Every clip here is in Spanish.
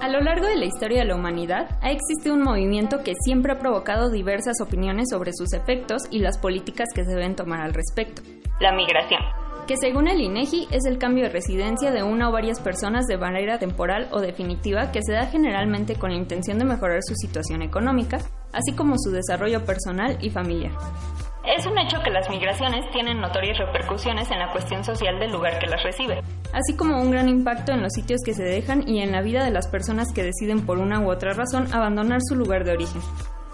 A lo largo de la historia de la humanidad, ha existido un movimiento que siempre ha provocado diversas opiniones sobre sus efectos y las políticas que se deben tomar al respecto. La migración, que según el INEGI es el cambio de residencia de una o varias personas de manera temporal o definitiva que se da generalmente con la intención de mejorar su situación económica, así como su desarrollo personal y familiar. Es un hecho que las migraciones tienen notorias repercusiones en la cuestión social del lugar que las recibe, así como un gran impacto en los sitios que se dejan y en la vida de las personas que deciden por una u otra razón abandonar su lugar de origen.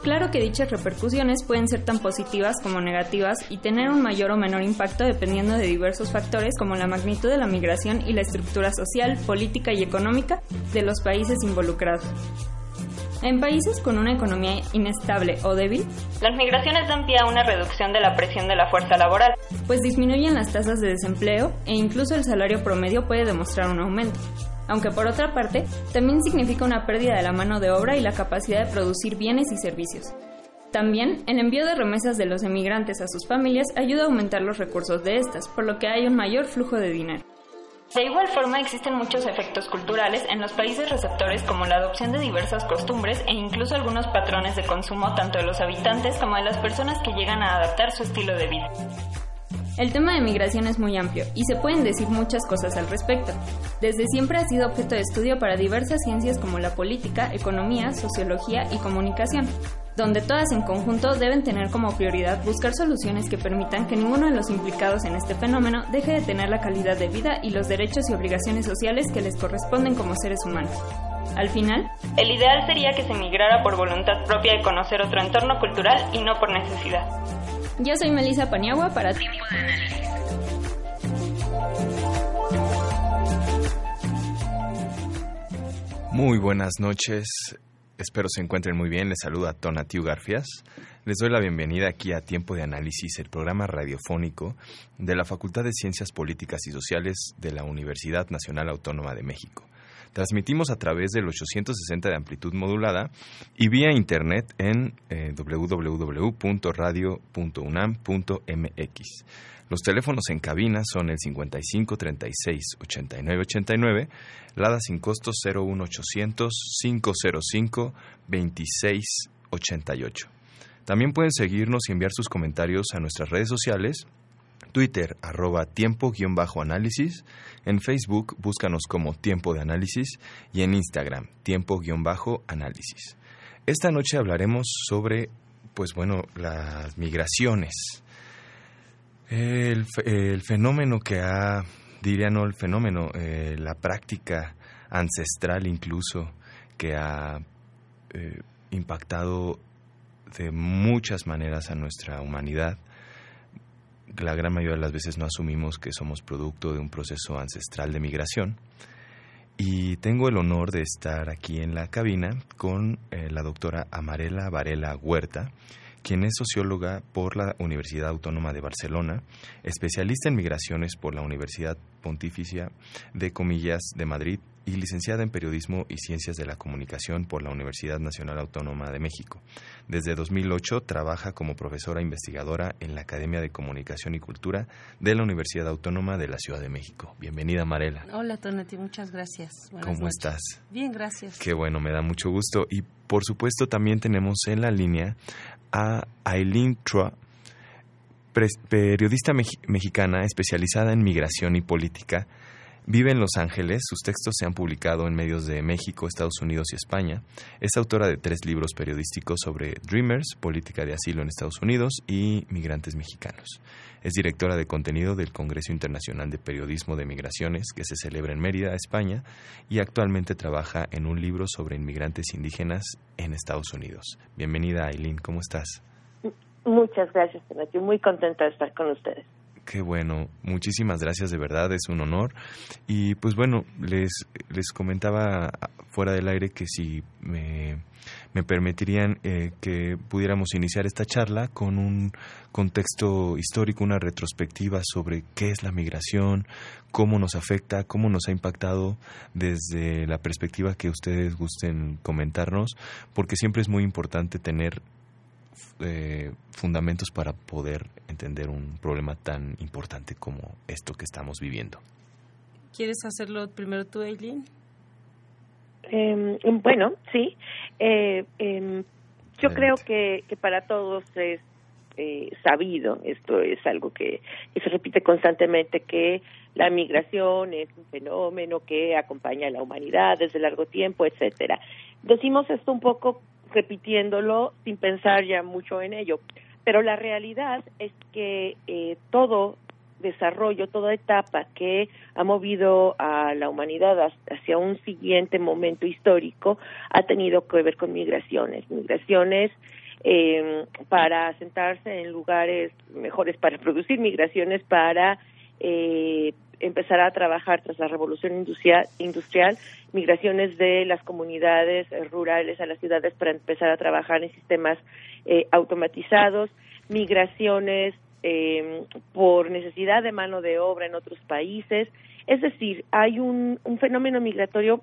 Claro que dichas repercusiones pueden ser tan positivas como negativas y tener un mayor o menor impacto dependiendo de diversos factores como la magnitud de la migración y la estructura social, política y económica de los países involucrados. En países con una economía inestable o débil, las migraciones dan pie a una reducción de la presión de la fuerza laboral, pues disminuyen las tasas de desempleo e incluso el salario promedio puede demostrar un aumento. Aunque por otra parte, también significa una pérdida de la mano de obra y la capacidad de producir bienes y servicios. También, el envío de remesas de los emigrantes a sus familias ayuda a aumentar los recursos de estas, por lo que hay un mayor flujo de dinero. De igual forma, existen muchos efectos culturales en los países receptores como la adopción de diversas costumbres e incluso algunos patrones de consumo tanto de los habitantes como de las personas que llegan a adaptar su estilo de vida. El tema de migración es muy amplio y se pueden decir muchas cosas al respecto. Desde siempre ha sido objeto de estudio para diversas ciencias como la política, economía, sociología y comunicación, donde todas en conjunto deben tener como prioridad buscar soluciones que permitan que ninguno de los implicados en este fenómeno deje de tener la calidad de vida y los derechos y obligaciones sociales que les corresponden como seres humanos. Al final, el ideal sería que se migrara por voluntad propia de conocer otro entorno cultural y no por necesidad. Yo soy Melissa Paniagua para Tiempo de Análisis. Muy buenas noches. Espero se encuentren muy bien. Les saluda Tonatiu Garfias. Les doy la bienvenida aquí a Tiempo de Análisis, el programa radiofónico de la Facultad de Ciencias Políticas y Sociales de la Universidad Nacional Autónoma de México. Transmitimos a través del 860 de amplitud modulada y vía internet en eh, www.radio.unam.mx. Los teléfonos en cabina son el 55 36 89 89, Lada sin costo 01800 505 26 88. También pueden seguirnos y enviar sus comentarios a nuestras redes sociales, Twitter arroba tiempo-análisis, en Facebook búscanos como Tiempo de Análisis y en Instagram tiempo-análisis. Esta noche hablaremos sobre, pues bueno, las migraciones el, fenómeno que ha, diría no el fenómeno, eh, la práctica ancestral incluso que ha eh, impactado de muchas maneras a nuestra humanidad. La gran mayoría de las veces no asumimos que somos producto de un proceso ancestral de migración. Y tengo el honor de estar aquí en la cabina con eh, la doctora Amarela Varela Huerta quien es socióloga por la Universidad Autónoma de Barcelona, especialista en migraciones por la Universidad Pontificia de Comillas de Madrid y licenciada en Periodismo y Ciencias de la Comunicación por la Universidad Nacional Autónoma de México. Desde 2008 trabaja como profesora investigadora en la Academia de Comunicación y Cultura de la Universidad Autónoma de la Ciudad de México. Bienvenida, Marela. Hola, Tonati, muchas gracias. ¿Cómo estás? Bien, gracias. Qué bueno, me da mucho gusto. Y por supuesto también tenemos en la línea a Aileen Trua, periodista mexicana especializada en migración y política, Vive en Los Ángeles, sus textos se han publicado en medios de México, Estados Unidos y España. Es autora de tres libros periodísticos sobre Dreamers, política de asilo en Estados Unidos y migrantes mexicanos. Es directora de contenido del Congreso Internacional de Periodismo de Migraciones, que se celebra en Mérida, España, y actualmente trabaja en un libro sobre inmigrantes indígenas en Estados Unidos. Bienvenida, Aileen, ¿cómo estás? Muchas gracias, Estoy muy contenta de estar con ustedes. Bueno, muchísimas gracias de verdad, es un honor. Y pues bueno, les, les comentaba fuera del aire que si me, me permitirían eh, que pudiéramos iniciar esta charla con un contexto histórico, una retrospectiva sobre qué es la migración, cómo nos afecta, cómo nos ha impactado desde la perspectiva que ustedes gusten comentarnos, porque siempre es muy importante tener eh, fundamentos para poder entender un problema tan importante como esto que estamos viviendo. ¿Quieres hacerlo primero tú, Eileen? Em, bueno, sí. Eh, em, yo creo que, que para todos es eh, sabido, esto es algo que, que, se repite constantemente, que la migración es un fenómeno que acompaña a la humanidad desde largo tiempo, etcétera. Decimos esto un poco repitiéndolo sin pensar ya mucho en ello. Pero la realidad es que eh, todo desarrollo, toda etapa que ha movido a la humanidad hacia un siguiente momento histórico ha tenido que ver con migraciones, migraciones eh, para sentarse en lugares mejores para producir, migraciones para eh, empezar a trabajar tras la revolución industrial, industrial, migraciones de las comunidades rurales a las ciudades para empezar a trabajar en sistemas eh, automatizados, migraciones eh, por necesidad de mano de obra en otros países. Es decir, hay un, un fenómeno migratorio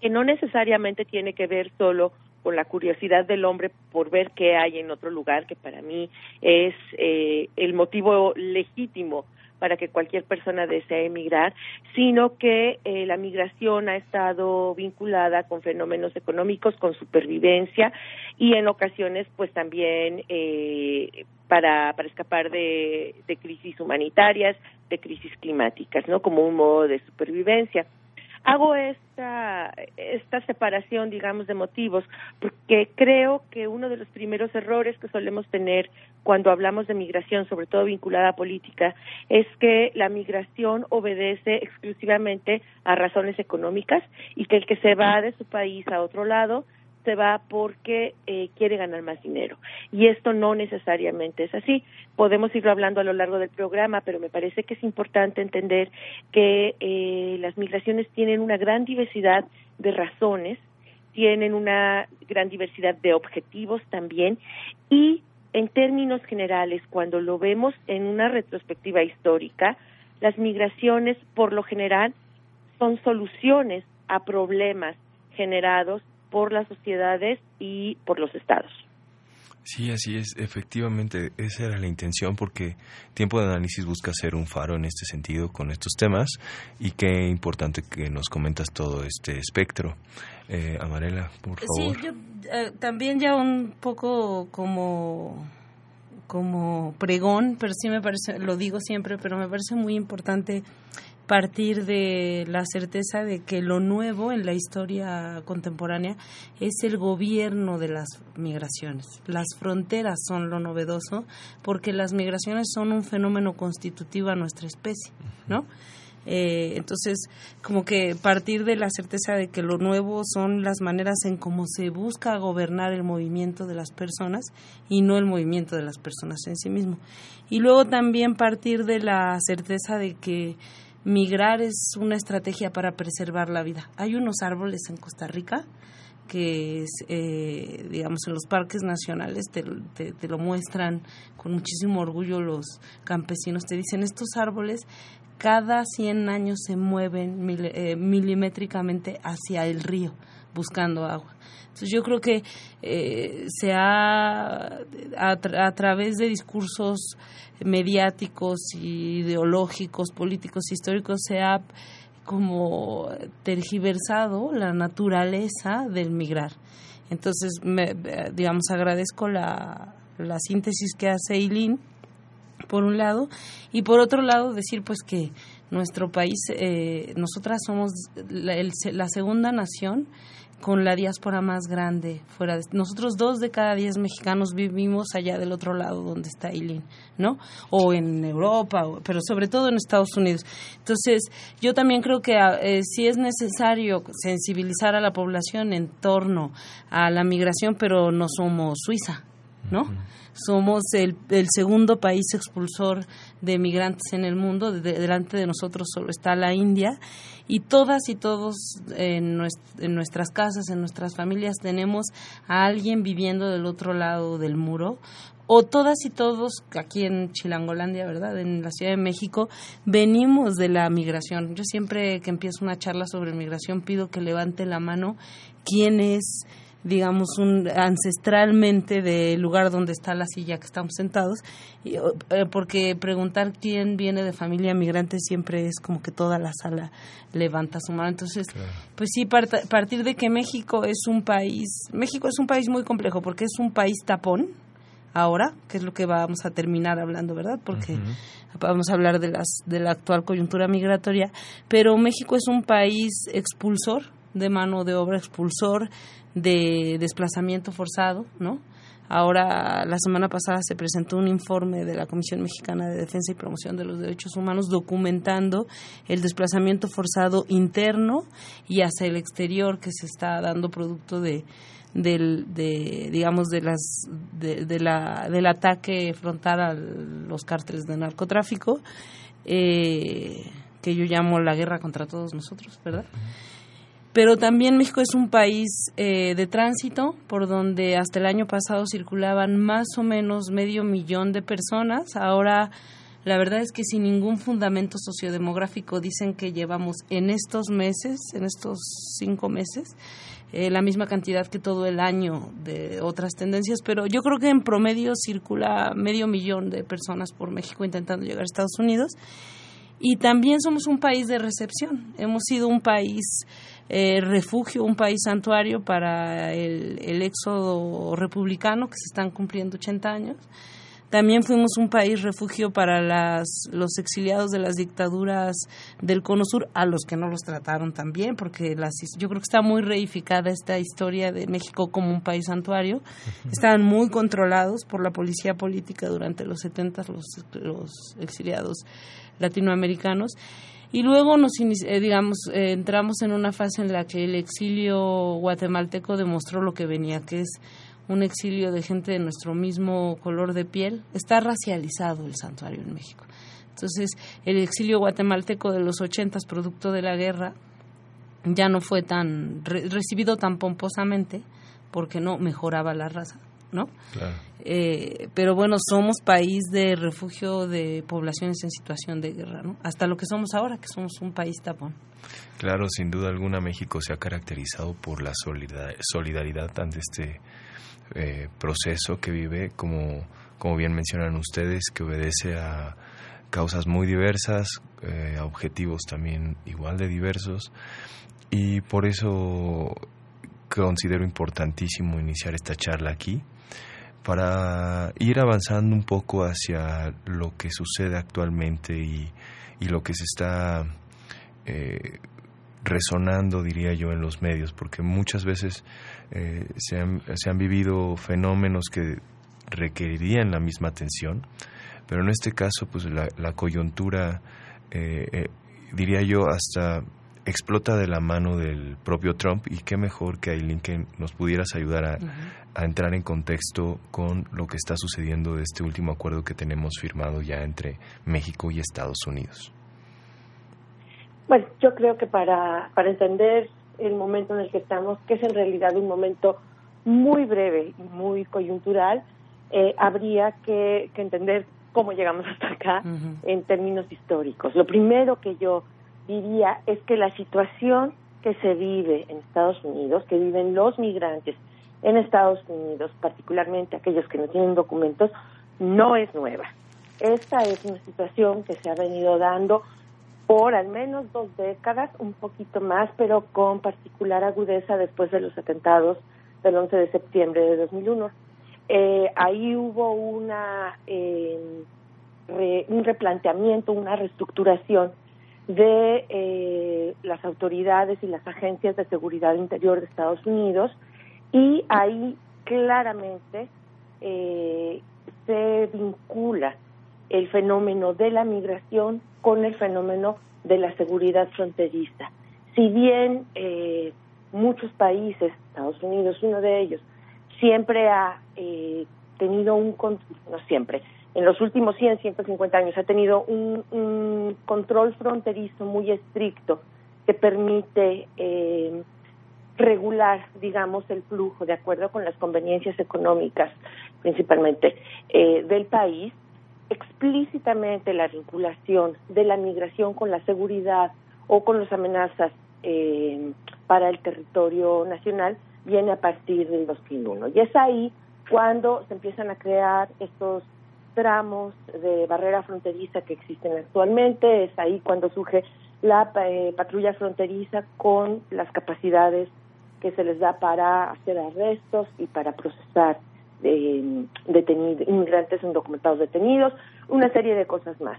que no necesariamente tiene que ver solo con la curiosidad del hombre por ver qué hay en otro lugar, que para mí es eh, el motivo legítimo para que cualquier persona desee emigrar, sino que eh, la migración ha estado vinculada con fenómenos económicos, con supervivencia y en ocasiones pues también eh, para, para escapar de, de crisis humanitarias, de crisis climáticas, ¿no? Como un modo de supervivencia hago esta, esta separación, digamos, de motivos, porque creo que uno de los primeros errores que solemos tener cuando hablamos de migración, sobre todo vinculada a política, es que la migración obedece exclusivamente a razones económicas y que el que se va de su país a otro lado se va porque eh, quiere ganar más dinero. Y esto no necesariamente es así. Podemos irlo hablando a lo largo del programa, pero me parece que es importante entender que eh, las migraciones tienen una gran diversidad de razones, tienen una gran diversidad de objetivos también y en términos generales, cuando lo vemos en una retrospectiva histórica, las migraciones por lo general son soluciones a problemas generados por las sociedades y por los estados. Sí, así es. Efectivamente, esa era la intención porque Tiempo de Análisis busca ser un faro en este sentido con estos temas y qué importante que nos comentas todo este espectro. Eh, Amarela, por favor. Sí, yo eh, también ya un poco como como pregón, pero sí me parece, lo digo siempre, pero me parece muy importante partir de la certeza de que lo nuevo en la historia contemporánea es el gobierno de las migraciones. Las fronteras son lo novedoso porque las migraciones son un fenómeno constitutivo a nuestra especie, ¿no? Eh, entonces, como que partir de la certeza de que lo nuevo son las maneras en cómo se busca gobernar el movimiento de las personas y no el movimiento de las personas en sí mismo. Y luego también partir de la certeza de que migrar es una estrategia para preservar la vida. Hay unos árboles en Costa Rica que, es, eh, digamos, en los parques nacionales te, lo muestran con muchísimo orgullo los campesinos. Te dicen, estos árboles cada 100 años se mueven eh, milimétricamente hacia el río buscando agua. Entonces yo creo que eh, se ha, a, través de discursos mediáticos, ideológicos, políticos, históricos, se ha como tergiversado la naturaleza del migrar. Entonces, me, digamos, agradezco la, la síntesis que hace Eileen por un lado, y por otro lado decir pues que nuestro país, eh, nosotras somos la, segunda nación con la diáspora más grande fuera de nosotros dos de cada diez mexicanos vivimos allá del otro lado donde está Eileen, ¿no? O en Europa, pero sobre todo en Estados Unidos. Entonces, yo también creo que eh, si es necesario sensibilizar a la población en torno a la migración, pero no somos Suiza, ¿no? Somos el, el, segundo país expulsor de migrantes en el mundo. delante de nosotros solo está la India. Y todas y todos en, nuestras casas, en nuestras familias, tenemos a alguien viviendo del otro lado del muro o todas y todos aquí en Chilangolandia, ¿verdad? En la Ciudad de México, venimos de la migración. Yo siempre que empiezo una charla sobre migración pido que levante la mano quién es digamos, un, ancestralmente del lugar donde está la silla que estamos sentados, y, eh, porque preguntar quién viene de familia migrante siempre es como que toda la sala levanta su mano. Entonces, pues sí, partir de que México es un país, México es un país muy complejo porque es un país tapón, ahora, que es lo que vamos a terminar hablando, ¿verdad? Porque vamos a hablar de las de la actual coyuntura migratoria, pero México es un país expulsor de mano de obra expulsor, de desplazamiento forzado, ¿no? Ahora, la semana pasada se presentó un informe de la Comisión Mexicana de Defensa y Promoción de los Derechos Humanos documentando el desplazamiento forzado interno y hacia el exterior que se está dando producto de, del, de, digamos, de las, de, la, del ataque frontal a los cárteles de narcotráfico, eh, que yo llamo la guerra contra todos nosotros, ¿verdad? Pero también México es un país eh, de tránsito por donde hasta el año pasado circulaban más o menos medio millón de personas. Ahora, la verdad es que sin ningún fundamento sociodemográfico dicen que llevamos en estos meses, en estos cinco meses, eh, la misma cantidad que todo el año de otras tendencias, pero yo creo que en promedio circula medio millón de personas por México intentando llegar a Estados Unidos. Y también somos un país de recepción. Hemos sido un país eh, refugio, un país santuario para el, el, éxodo republicano, que se están cumpliendo 80 años. También fuimos un país refugio para las, los exiliados de las dictaduras del Cono Sur, a los que no los trataron tan bien, porque las, yo creo que está muy reificada esta historia de México como un país santuario. Estaban muy controlados por la policía política durante los 70 los, los exiliados latinoamericanos y luego nos eh, digamos eh, entramos en una fase en la que el exilio guatemalteco demostró lo que venía, que es un exilio de gente de nuestro mismo color de piel. Está racializado el santuario en México. Entonces, el exilio guatemalteco de los ochentas, producto de la guerra, ya no fue tan recibido tan pomposamente porque no mejoraba la raza. ¿No? Eh, pero bueno, somos país de refugio de poblaciones en situación de guerra, ¿no? Hasta lo que somos ahora, que somos un país tapón. Claro, sin duda alguna México se ha caracterizado por la solidaridad ante este eh, proceso que vive, como, como bien mencionan ustedes, que obedece a causas muy diversas, eh, a objetivos también igual de diversos, y por eso considero importantísimo iniciar esta charla aquí para ir avanzando un poco hacia lo que sucede actualmente y, lo que se está eh, resonando, diría yo, en los medios, porque muchas veces eh, se, han, se, han, vivido fenómenos que requerirían la misma atención, pero en este caso, pues la, la coyuntura, eh, diría yo, hasta explota de la mano del propio Trump y qué mejor que Aileen que nos pudieras ayudar a, a, entrar en contexto con lo que está sucediendo de este último acuerdo que tenemos firmado ya entre México y Estados Unidos. Bueno, yo creo que para, para entender el momento en el que estamos, que es en realidad un momento muy breve y muy coyuntural, eh, habría que, que, entender cómo llegamos hasta acá en términos históricos. Lo primero que yo diría es que la situación que se vive en Estados Unidos, que viven los migrantes en Estados Unidos, particularmente aquellos que no tienen documentos, no es nueva. Esta es una situación que se ha venido dando por al menos dos décadas, un poquito más, pero con particular agudeza después de los atentados del 11 de septiembre de 2001. Eh, ahí hubo una eh, un replanteamiento, una reestructuración de eh, las autoridades y las agencias de seguridad interior de Estados Unidos y ahí claramente eh, se vincula el fenómeno de la migración con el fenómeno de la seguridad fronteriza. Si bien eh, muchos países, Estados Unidos uno de ellos, siempre ha eh, tenido un, no siempre, en los últimos 100, 150 años ha tenido un, control fronterizo muy estricto que permite eh, regular, digamos, el flujo de acuerdo con las conveniencias económicas, principalmente, eh, del país, explícitamente la vinculación de la migración con la seguridad o con las amenazas eh, para el territorio nacional viene a partir del 2001. Y es ahí cuando se empiezan a crear estos tramos de barrera fronteriza que existen actualmente. Es ahí cuando surge la eh, patrulla fronteriza con las capacidades que se les da para hacer arrestos y para procesar eh, inmigrantes indocumentados detenidos, una serie de cosas más.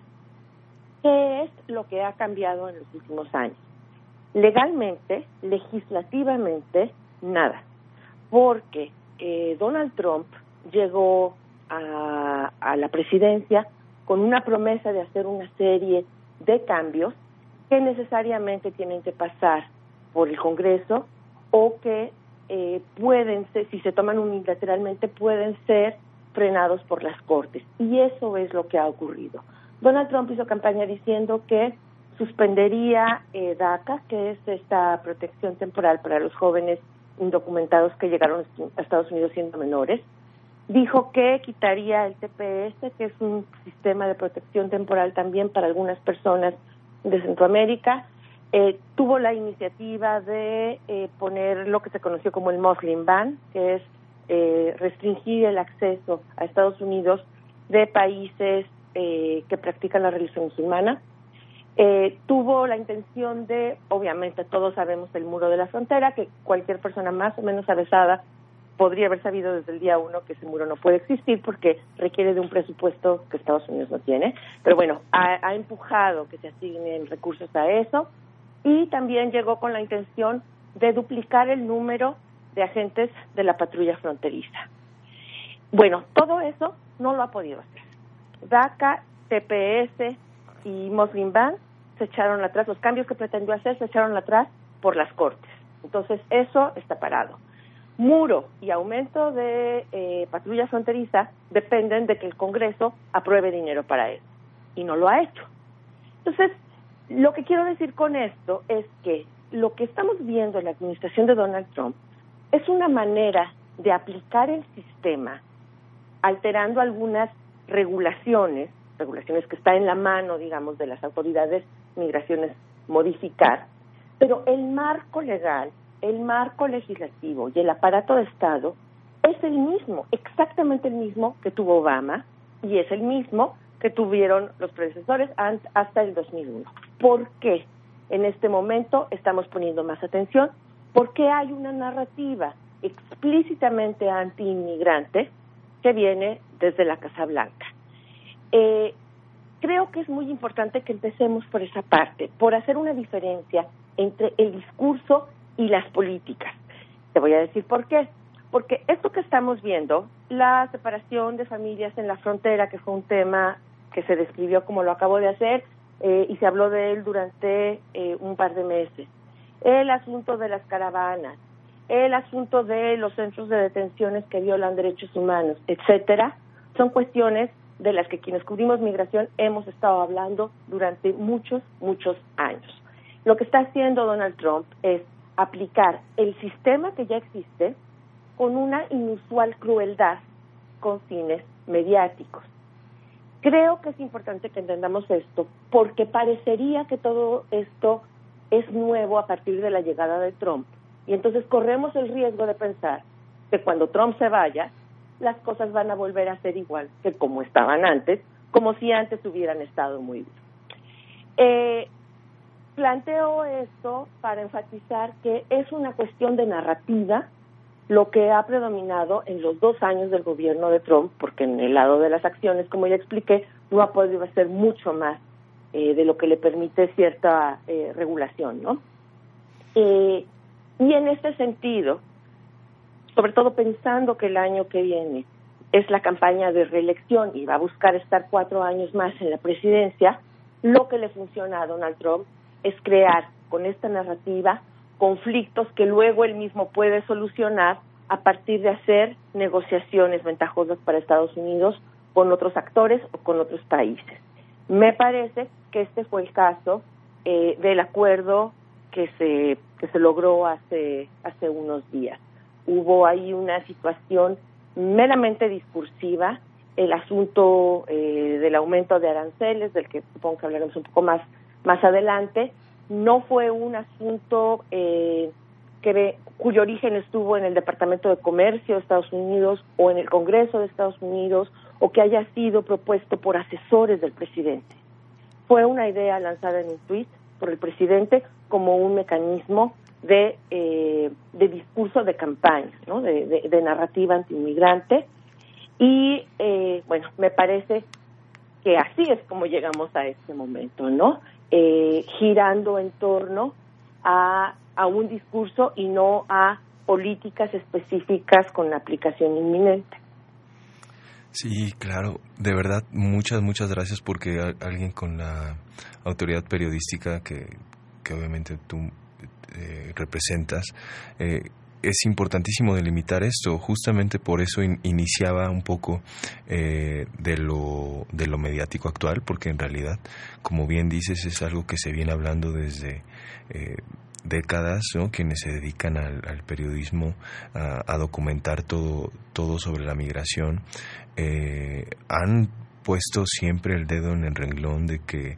¿Qué es lo que ha cambiado en los últimos años? Legalmente, legislativamente, nada, porque eh, Donald Trump llegó a, la presidencia con una promesa de hacer una serie de cambios que necesariamente tienen que pasar por el Congreso o que eh, pueden ser, si se toman unilateralmente, pueden ser frenados por las Cortes. Y eso es lo que ha ocurrido. Donald Trump hizo campaña diciendo que suspendería eh, DACA, que es esta protección temporal para los jóvenes indocumentados que llegaron a Estados Unidos siendo menores, dijo que quitaría el TPS, que es un sistema de protección temporal también para algunas personas de Centroamérica. Eh, tuvo la iniciativa de eh, poner lo que se conoció como el Muslim Ban, que es eh, restringir el acceso a Estados Unidos de países que practican la religión musulmana. tuvo la intención de, obviamente todos sabemos el muro de la frontera, que cualquier persona más o menos avesada podría haber sabido desde el día uno que ese muro no puede existir porque requiere de un presupuesto que Estados Unidos no tiene. Pero bueno, ha, empujado que se asignen recursos a eso y también llegó con la intención de duplicar el número de agentes de la patrulla fronteriza. Bueno, todo eso no lo ha podido hacer. DACA, TPS y Muslim Ban se echaron atrás, los cambios que pretendió hacer se echaron atrás por las Cortes. Entonces, eso está parado muro y aumento de eh, patrulla fronteriza dependen de que el Congreso apruebe dinero para eso. Y no lo ha hecho. Entonces, lo que quiero decir con esto es que lo que estamos viendo en la administración de Donald Trump es una manera de aplicar el sistema alterando algunas regulaciones, regulaciones que están en la mano, digamos, de las autoridades migraciones modificar, pero el marco legal el marco legislativo y el aparato de Estado es el mismo, exactamente el mismo que tuvo Obama y es el mismo que tuvieron los predecesores hasta el 2001. ¿Por qué en este momento estamos poniendo más atención? Porque hay una narrativa explícitamente anti-inmigrante que viene desde la Casa Blanca. Eh, creo que es muy importante que empecemos por esa parte, por hacer una diferencia entre el discurso y las políticas. Te voy a decir por qué. Porque esto que estamos viendo, la separación de familias en la frontera, que fue un tema que se describió como lo acabo de hacer eh, y se habló de él durante eh, un par de meses, el asunto de las caravanas, el asunto de los centros de detenciones que violan derechos humanos, etcétera, son cuestiones de las que quienes cubrimos migración hemos estado hablando durante muchos, muchos años. Lo que está haciendo Donald Trump es aplicar el sistema que ya existe con una inusual crueldad con fines mediáticos. Creo que es importante que entendamos esto porque parecería que todo esto es nuevo a partir de la llegada de Trump y entonces corremos el riesgo de pensar que cuando Trump se vaya, las cosas van a volver a ser igual que como estaban antes, como si antes hubieran estado muy bien. Eh, Planteo esto para enfatizar que es una cuestión de narrativa lo que ha predominado en los dos años del gobierno de Trump, porque en el lado de las acciones, como ya expliqué, no ha podido hacer mucho más eh, de lo que le permite cierta eh, regulación, ¿no? Eh, y en este sentido, sobre todo pensando que el año que viene es la campaña de reelección y va a buscar estar cuatro años más en la presidencia, lo que le funciona a Donald Trump es crear con esta narrativa conflictos que luego él mismo puede solucionar a partir de hacer negociaciones ventajosas para Estados Unidos con otros actores o con otros países. Me parece que este fue el caso eh, del acuerdo que se que se logró hace hace unos días. Hubo ahí una situación meramente discursiva, el asunto eh, del aumento de aranceles, del que supongo que hablaremos un poco más más adelante, no fue un asunto eh, que, cuyo origen estuvo en el Departamento de Comercio de Estados Unidos o en el Congreso de Estados Unidos o que haya sido propuesto por asesores del presidente. Fue una idea lanzada en un tuit por el presidente como un mecanismo de, eh, de discurso de campaña, ¿no? de, de, narrativa antiinmigrante. Y eh, bueno, me parece que así es como llegamos a este momento, ¿no? Eh, girando en torno a, a un discurso y no a políticas específicas con aplicación inminente. Sí, claro. De verdad, muchas, muchas gracias porque alguien con la autoridad periodística que, que obviamente tú eh, representas, eh, es importantísimo delimitar esto. Justamente por eso iniciaba un poco eh, de, lo, de lo mediático actual, porque en realidad, como bien dices, es algo que se viene hablando desde décadas, ¿no? quienes se dedican al, periodismo, a, documentar todo, todo sobre la migración, eh, han puesto siempre el dedo en el renglón de que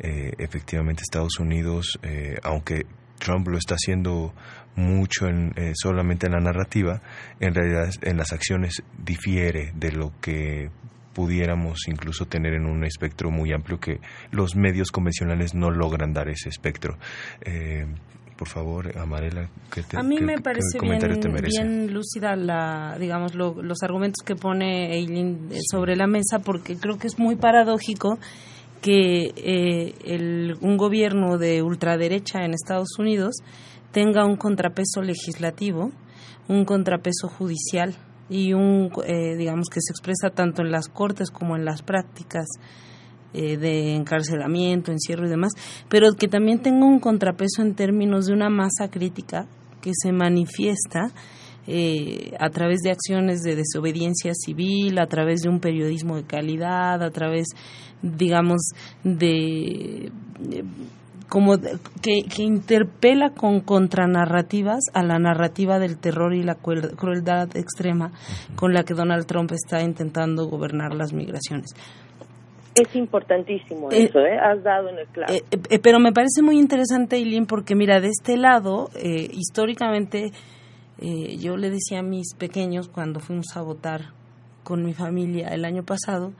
eh, efectivamente Estados Unidos, eh, aunque Trump lo está haciendo mucho en, solamente en la narrativa, en realidad en las acciones difiere de lo que pudiéramos incluso tener en un espectro muy amplio que los medios convencionales no logran dar ese espectro. Por favor, Amarela, ¿qué te, A mí me parece bien, lúcida la, digamos, los argumentos que pone Eileen eh, sobre la mesa, porque creo que es muy paradójico que eh, el, un gobierno de ultraderecha en Estados Unidos tenga un contrapeso legislativo, un contrapeso judicial y un, eh, digamos, que se expresa tanto en las cortes como en las prácticas eh, de encarcelamiento, encierro y demás, pero que también tenga un contrapeso en términos de una masa crítica que se manifiesta eh, a través de acciones de desobediencia civil, a través de un periodismo de calidad, a través, digamos, de, como que, que, interpela con contranarrativas a la narrativa del terror y la crueldad extrema con la que Donald Trump está intentando gobernar las migraciones. Es importantísimo eh, eso, ¿eh? Has dado en el clavo. Eh, eh, pero me parece muy interesante, Eileen, porque mira, de este lado, históricamente, yo le decía a mis pequeños cuando fuimos a votar con mi familia el año pasado,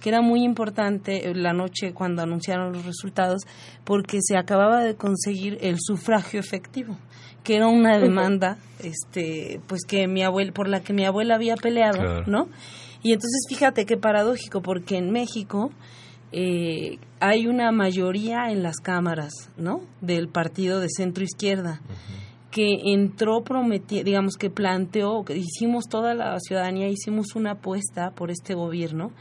que era muy importante la noche cuando anunciaron los resultados, porque se acababa de conseguir el sufragio efectivo que era una demanda este pues que mi abuela por la que mi abuela había peleado no y entonces fíjate qué paradójico, porque en México eh, hay una mayoría en las cámaras, ¿no? Del partido de centro izquierda. Que entró prometiendo, digamos que planteó, que hicimos toda la ciudadanía, hicimos una apuesta por este gobierno,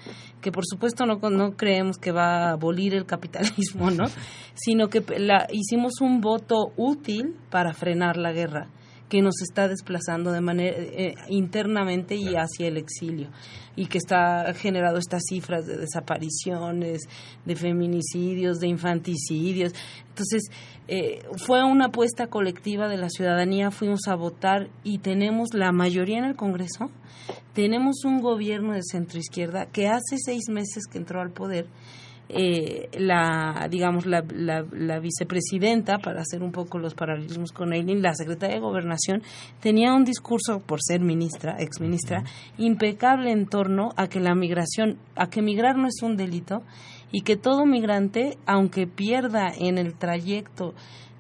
que por supuesto no, no creemos que va a abolir el capitalismo, ¿no? Sino que la, hicimos un voto útil para frenar la guerra que nos está desplazando de manera eh, internamente y hacia el exilio y que está generado estas cifras de desapariciones, de feminicidios, de infanticidios. Entonces, eh, fue una apuesta colectiva de la ciudadanía, fuimos a votar y tenemos la mayoría en el Congreso, tenemos un gobierno de centro izquierda que hace seis meses que entró al poder eh, la digamos la, la, vicepresidenta para hacer un poco los paralelismos con Eileen la secretaria de gobernación tenía un discurso por ser ministra ex ministra impecable en torno a que la migración a que migrar no es un delito y que todo migrante aunque pierda en el trayecto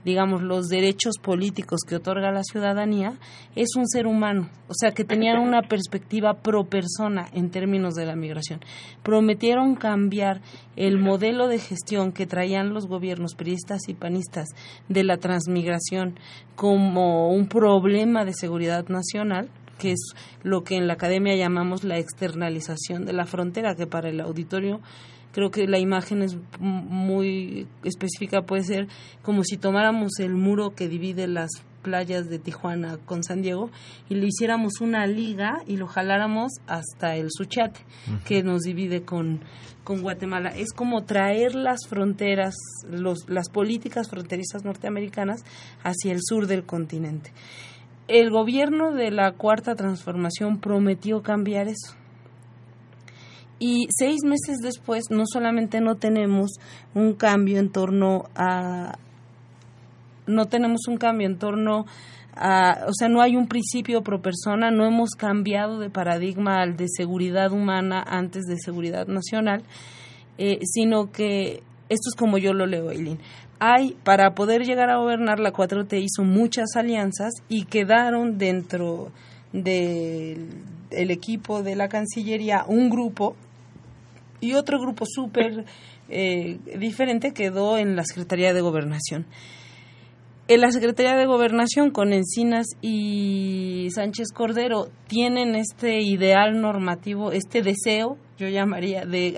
digamos, los derechos políticos que otorga la ciudadanía, es un ser humano, o sea, que tenían una perspectiva pro persona en términos de la migración. Prometieron cambiar el modelo de gestión que traían los gobiernos periodistas y panistas de la transmigración como un problema de seguridad nacional, que es lo que en la academia llamamos la externalización de la frontera, que para el auditorio creo que la imagen es muy específica, puede ser como si tomáramos el muro que divide las playas de Tijuana con San Diego y le hiciéramos una liga y lo jaláramos hasta el Suchate, que nos divide con, con Guatemala. Es como traer las fronteras, los, las políticas fronterizas norteamericanas hacia el sur del continente. El gobierno de la Cuarta Transformación prometió cambiar eso y seis meses después, no solamente no tenemos un cambio en torno a. No tenemos un cambio en torno a. O sea, no hay un principio pro persona, no hemos cambiado de paradigma al de seguridad humana antes de seguridad nacional, eh, sino que. Esto es como yo lo leo, Eileen. Hay, para poder llegar a gobernar, la 4T hizo muchas alianzas y quedaron dentro del equipo de la Cancillería un grupo y otro grupo súper eh, diferente quedó en la Secretaría de Gobernación. En la Secretaría de Gobernación con Encinas y Sánchez Cordero tienen este ideal normativo, este deseo yo llamaría, de,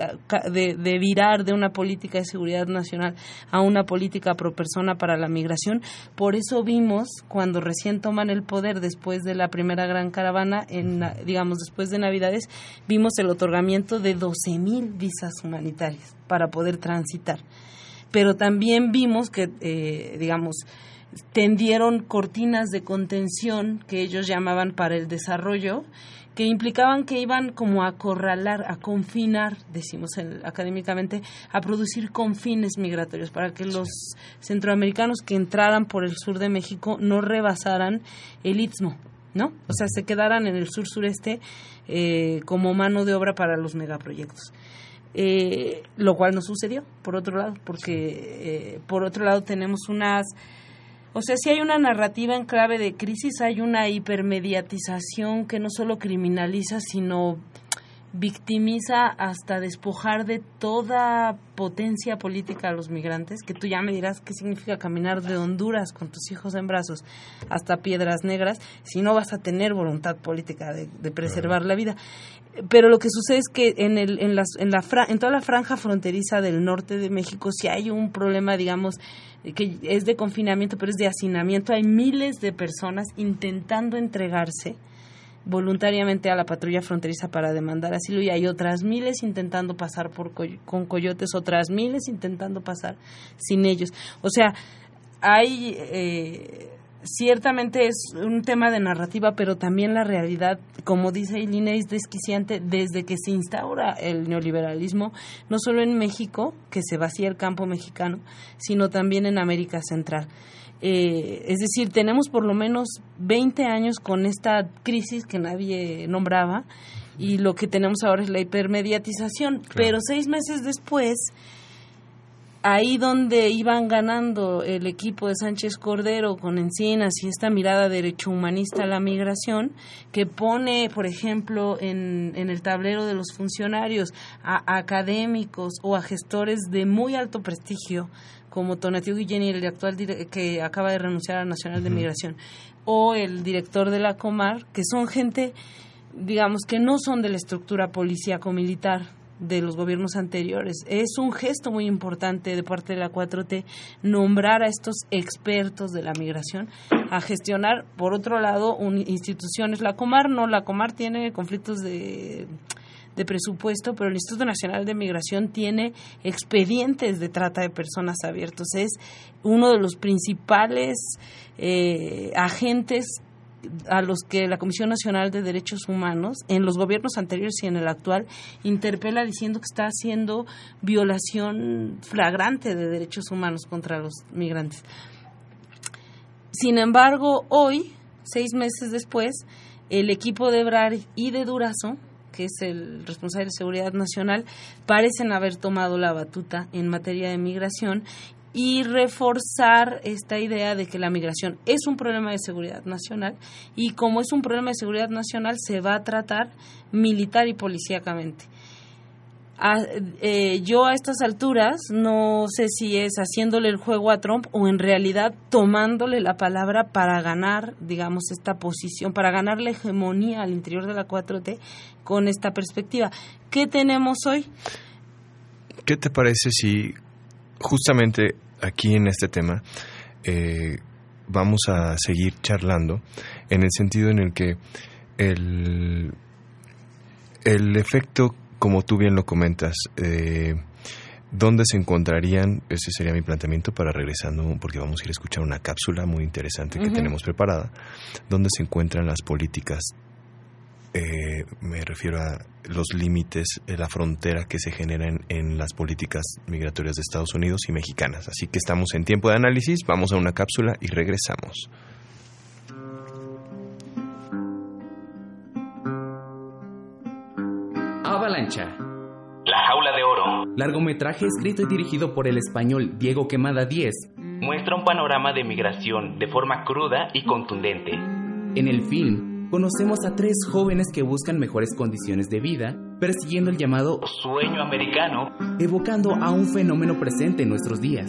de, virar de una política de seguridad nacional a una política pro persona para la migración. Por eso vimos, cuando recién toman el poder después de la primera gran caravana, en, digamos, después de Navidades, vimos el otorgamiento de 12.000 visas humanitarias para poder transitar. Pero también vimos que, eh, digamos, tendieron cortinas de contención que ellos llamaban para el desarrollo que implicaban que iban como a acorralar, a confinar, decimos académicamente, a producir confines migratorios para que los centroamericanos que entraran por el sur de México no rebasaran el istmo, ¿no? O sea, se quedaran en el sur-sureste eh, como mano de obra para los megaproyectos. Eh, lo cual no sucedió, por otro lado, porque eh, por otro lado tenemos unas o sea, si hay una narrativa en clave de crisis, hay una hipermediatización que no solo criminaliza, sino victimiza hasta despojar de toda potencia política a los migrantes, que tú ya me dirás qué significa caminar de Honduras con tus hijos en brazos hasta Piedras Negras, si no vas a tener voluntad política de, preservar la vida. Pero lo que sucede es que en, el, en, en, la en toda la franja fronteriza del norte de México, si hay un problema, digamos, que es de confinamiento, pero es de hacinamiento, hay miles de personas intentando entregarse voluntariamente a la patrulla fronteriza para demandar asilo y hay otras miles intentando pasar por con coyotes, otras miles intentando pasar sin ellos. O sea, hay eh, ciertamente es un tema de narrativa, pero también la realidad, como dice Eileen, es desquiciante desde que se instaura el neoliberalismo, no solo en México, que se vacía el campo mexicano, sino también en América Central. Eh, es decir, tenemos por lo menos 20 años con esta crisis que nadie nombraba y lo que tenemos ahora es la hipermediatización. Pero seis meses después, ahí donde iban ganando el equipo de Sánchez Cordero con Encinas y esta mirada derecho humanista a la migración, que pone, por ejemplo, en, en el tablero de los funcionarios a académicos o a gestores de muy alto prestigio, como Tonatiuh Guillén, el actual que acaba de renunciar a la Nacional de Migración, o el director de la Comar, que son gente, digamos, que no son de la estructura policíaco-militar de los gobiernos anteriores. Es un gesto muy importante de parte de la 4T nombrar a estos expertos de la migración a gestionar, por otro lado, instituciones. La Comar no, la Comar tiene conflictos de de presupuesto, pero el Instituto Nacional de Migración tiene expedientes de trata de personas abiertos. Es uno de los principales eh, agentes a los que la Comisión Nacional de Derechos Humanos, en los gobiernos anteriores y en el actual, interpela diciendo que está haciendo violación flagrante de derechos humanos contra los migrantes. Sin embargo, hoy, seis meses después, el equipo de Ebrar y de Durazo que es el responsable de seguridad nacional, parecen haber tomado la batuta en materia de migración y reforzar esta idea de que la migración es un problema de seguridad nacional y como es un problema de seguridad nacional se va a tratar militar y policíacamente. Eh, yo a estas alturas no sé si es haciéndole el juego a Trump o en realidad tomándole la palabra para ganar, digamos, esta posición, para ganar la hegemonía al interior de la 4T con esta perspectiva. ¿Qué tenemos hoy? ¿Qué te parece si justamente aquí en este tema eh, vamos a seguir charlando en el sentido en el que el, el efecto como tú bien lo comentas, eh, ¿dónde se encontrarían? Ese sería mi planteamiento para regresando, porque vamos a ir a escuchar una cápsula muy interesante que tenemos preparada, ¿dónde se encuentran las políticas? Eh, me refiero a los límites, la frontera que se generan en las políticas migratorias de Estados Unidos y mexicanas. Así que estamos en tiempo de análisis, vamos a una cápsula y regresamos. La jaula de oro. Largometraje escrito y dirigido por el español Diego Quemada 10. Muestra un panorama de migración de forma cruda y contundente. En el film, conocemos a tres jóvenes que buscan mejores condiciones de vida, persiguiendo el llamado sueño americano, evocando a un fenómeno presente en nuestros días.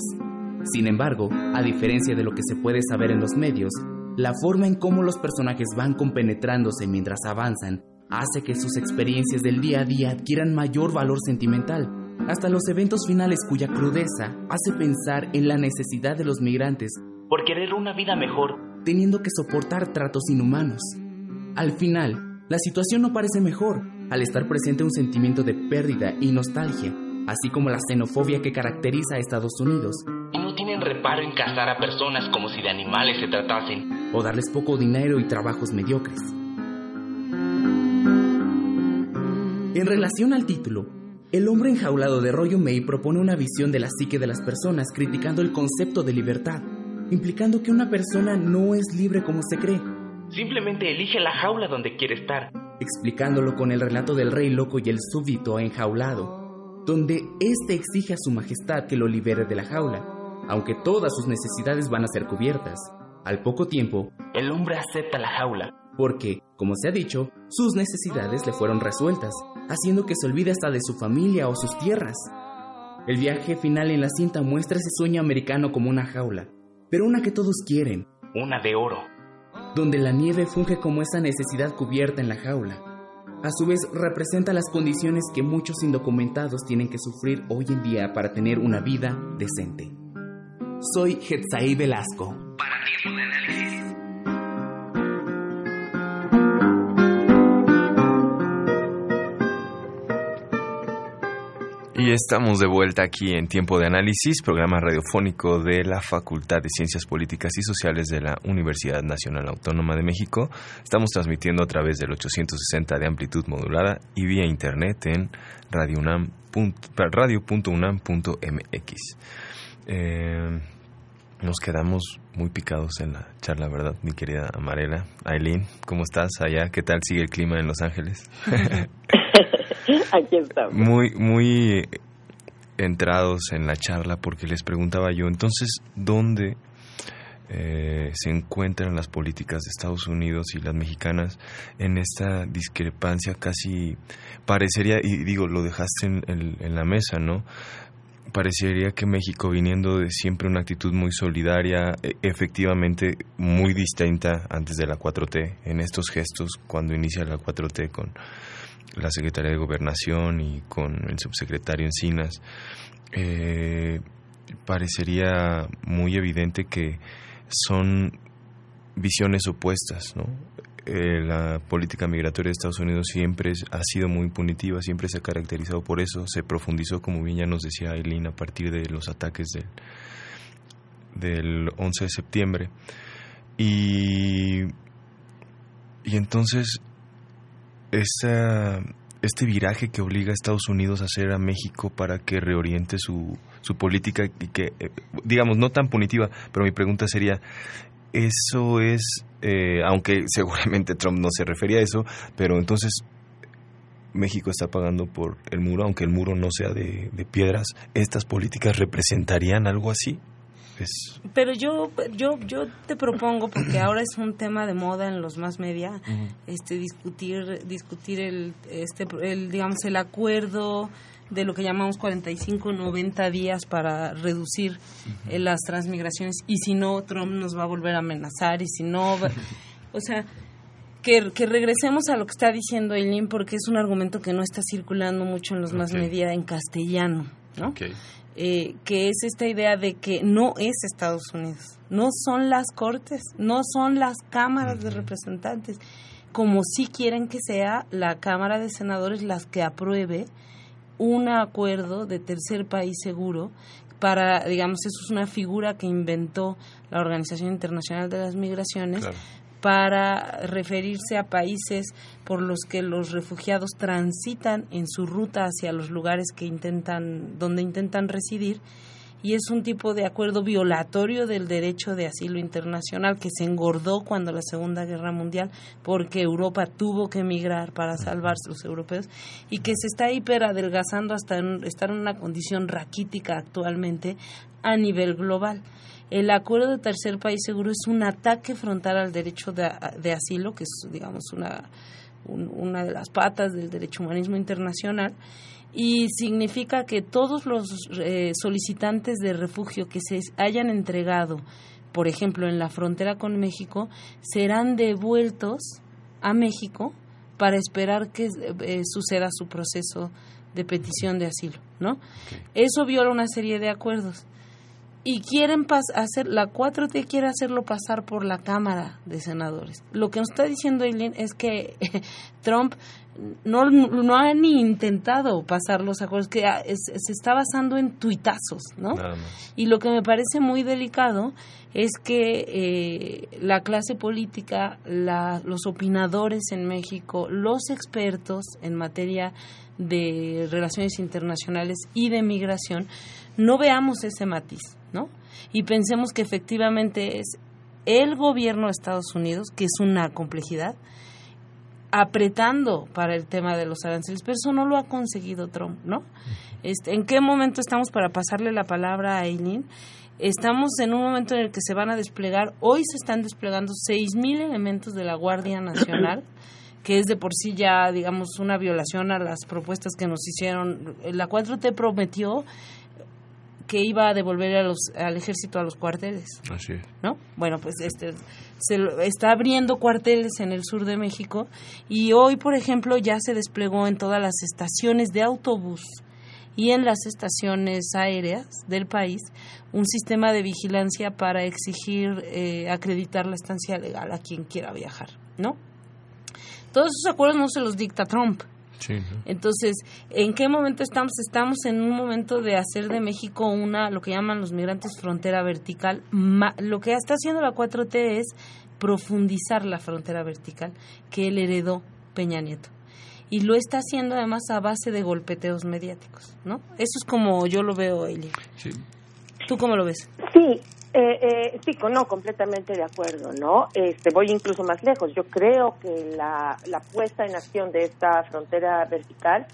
Sin embargo, a diferencia de lo que se puede saber en los medios, la forma en cómo los personajes van compenetrándose mientras avanzan hace que sus experiencias del día a día adquieran mayor valor sentimental, hasta los eventos finales cuya crudeza hace pensar en la necesidad de los migrantes por querer una vida mejor, teniendo que soportar tratos inhumanos. Al final, la situación no parece mejor, al estar presente un sentimiento de pérdida y nostalgia, así como la xenofobia que caracteriza a Estados Unidos. Y no tienen reparo en cazar a personas como si de animales se tratasen. O darles poco dinero y trabajos mediocres. En relación al título, El hombre enjaulado de Royo May propone una visión de la psique de las personas criticando el concepto de libertad, implicando que una persona no es libre como se cree. Simplemente elige la jaula donde quiere estar. Explicándolo con el relato del rey loco y el súbdito enjaulado, donde éste exige a su majestad que lo libere de la jaula, aunque todas sus necesidades van a ser cubiertas. Al poco tiempo, el hombre acepta la jaula, porque, como se ha dicho, sus necesidades le fueron resueltas, haciendo que se olvide hasta de su familia o sus tierras. El viaje final en la cinta muestra ese sueño americano como una jaula, pero una que todos quieren. Una de oro. Donde la nieve funge como esa necesidad cubierta en la jaula. A su vez representa las condiciones que muchos indocumentados tienen que sufrir hoy en día para tener una vida decente. Soy Hetzaí Velasco. Para tiempo Y estamos de vuelta aquí en Tiempo de Análisis, programa radiofónico de la Facultad de Ciencias Políticas y Sociales de la Universidad Nacional Autónoma de México. Estamos transmitiendo a través del 860 de amplitud modulada y vía internet en radio.unam.mx. Eh, nos quedamos muy picados en la charla, ¿verdad, mi querida Amarela? Aileen, ¿cómo estás allá? ¿Qué tal sigue el clima en Los Ángeles? Aquí estamos. Muy, muy entrados en la charla porque les preguntaba yo, entonces, ¿dónde eh, se encuentran las políticas de Estados Unidos y las mexicanas en esta discrepancia casi parecería, y digo, lo dejaste en, en la mesa, ¿no? parecería que México, viniendo de siempre una actitud muy solidaria, e, efectivamente muy distinta antes de la 4T, en estos gestos, cuando inicia la 4T con la Secretaría de Gobernación y con el subsecretario Encinas, eh, parecería muy evidente que son visiones opuestas, ¿no? Eh, la política migratoria de Estados Unidos siempre ha sido muy punitiva, siempre se ha caracterizado por eso, se profundizó, como bien ya nos decía Aileen, a partir de los ataques del, del 11 de septiembre. Y, y entonces este viraje que obliga a Estados Unidos a hacer a México para que reoriente su, su política y que, eh, digamos, no tan punitiva, pero mi pregunta sería, ¿eso es, eh, aunque seguramente Trump no se refería a eso, pero entonces México está pagando por el muro, aunque el muro no sea de piedras, ¿estas políticas representarían algo así? Pero yo, yo, yo te propongo, porque ahora es un tema de moda en los más media, este, discutir, discutir el, este, el, digamos, el acuerdo de lo que llamamos 45, 90 días para reducir eh, las transmigraciones. Y si no, Trump nos va a volver a amenazar y si no, o sea, que, que, regresemos a lo que está diciendo Eileen porque es un argumento que no está circulando mucho en los más media en castellano, ¿no? Eh, que es esta idea de que no es Estados Unidos, no son las cortes, no son las cámaras de representantes, como si quieren que sea la Cámara de Senadores las que apruebe un acuerdo de tercer país seguro para, digamos, eso es una figura que inventó la Organización Internacional de las Migraciones para referirse a países por los que los refugiados transitan en su ruta hacia los lugares que intentan donde intentan residir y es un tipo de acuerdo violatorio del derecho de asilo internacional que se engordó cuando la Segunda Guerra Mundial porque Europa tuvo que emigrar para salvarse los europeos y que se está hiperadelgazando hasta estar en una condición raquítica actualmente a nivel global. El acuerdo de tercer país seguro es un ataque frontal al derecho de, asilo, que es, digamos, una, una de las patas del derecho humanismo internacional, y significa que todos los eh, solicitantes de refugio que se hayan entregado, por ejemplo, en la frontera con México, serán devueltos a México para esperar que eh, suceda su proceso de petición de asilo, ¿no? Eso viola una serie de acuerdos y quieren hacer, la 4T quiere hacerlo pasar por la Cámara de Senadores. Lo que nos está diciendo Eileen es que Trump no, no ha ni intentado pasar los acuerdos, que se está basando en tuitazos, ¿no? Y lo que me parece muy delicado es que eh, la clase política, la, los opinadores en México, los expertos en materia de relaciones internacionales y de migración, no veamos ese matiz, ¿no? Y pensemos que efectivamente es el gobierno de Estados Unidos, que es una complejidad, apretando para el tema de los aranceles, pero eso no lo ha conseguido Trump, ¿no? Este, ¿En qué momento estamos para pasarle la palabra a Eileen? Estamos en un momento en el que se van a desplegar, hoy se están desplegando 6.000 elementos de la Guardia Nacional, que es de por sí ya, digamos, una violación a las propuestas que nos hicieron. La 4T prometió que iba a devolver a los, al ejército a los cuarteles. Así es. ¿No? Bueno, pues este se está abriendo cuarteles en el sur de México y hoy, por ejemplo, ya se desplegó en todas las estaciones de autobús y en las estaciones aéreas del país un sistema de vigilancia para exigir eh, acreditar la estancia legal a quien quiera viajar, ¿no? Todos esos acuerdos no se los dicta Trump, entonces, ¿en qué momento estamos? Estamos en un momento de hacer de México una, lo que llaman los migrantes frontera vertical. lo que está haciendo la 4T es profundizar la frontera vertical que él heredó Peña Nieto. Y lo está haciendo además a base de golpeteos mediáticos, ¿no? Eso es como yo lo veo, Elia. Sí. ¿Tú cómo lo ves? Sí, eh, eh, sí, no, completamente de acuerdo, ¿no? Este, voy incluso más lejos. Yo creo que la, la puesta en acción de esta frontera vertical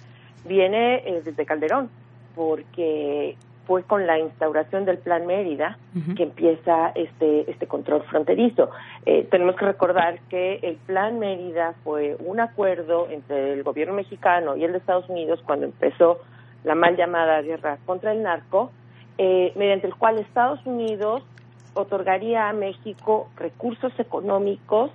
viene eh, desde Calderón, porque fue con la instauración del Plan Mérida que empieza este, este control fronterizo. Eh, tenemos que recordar que el Plan Mérida fue un acuerdo entre el gobierno mexicano y el de Estados Unidos cuando empezó la mal llamada guerra contra el narco, eh, mediante el cual Estados Unidos otorgaría a México recursos económicos,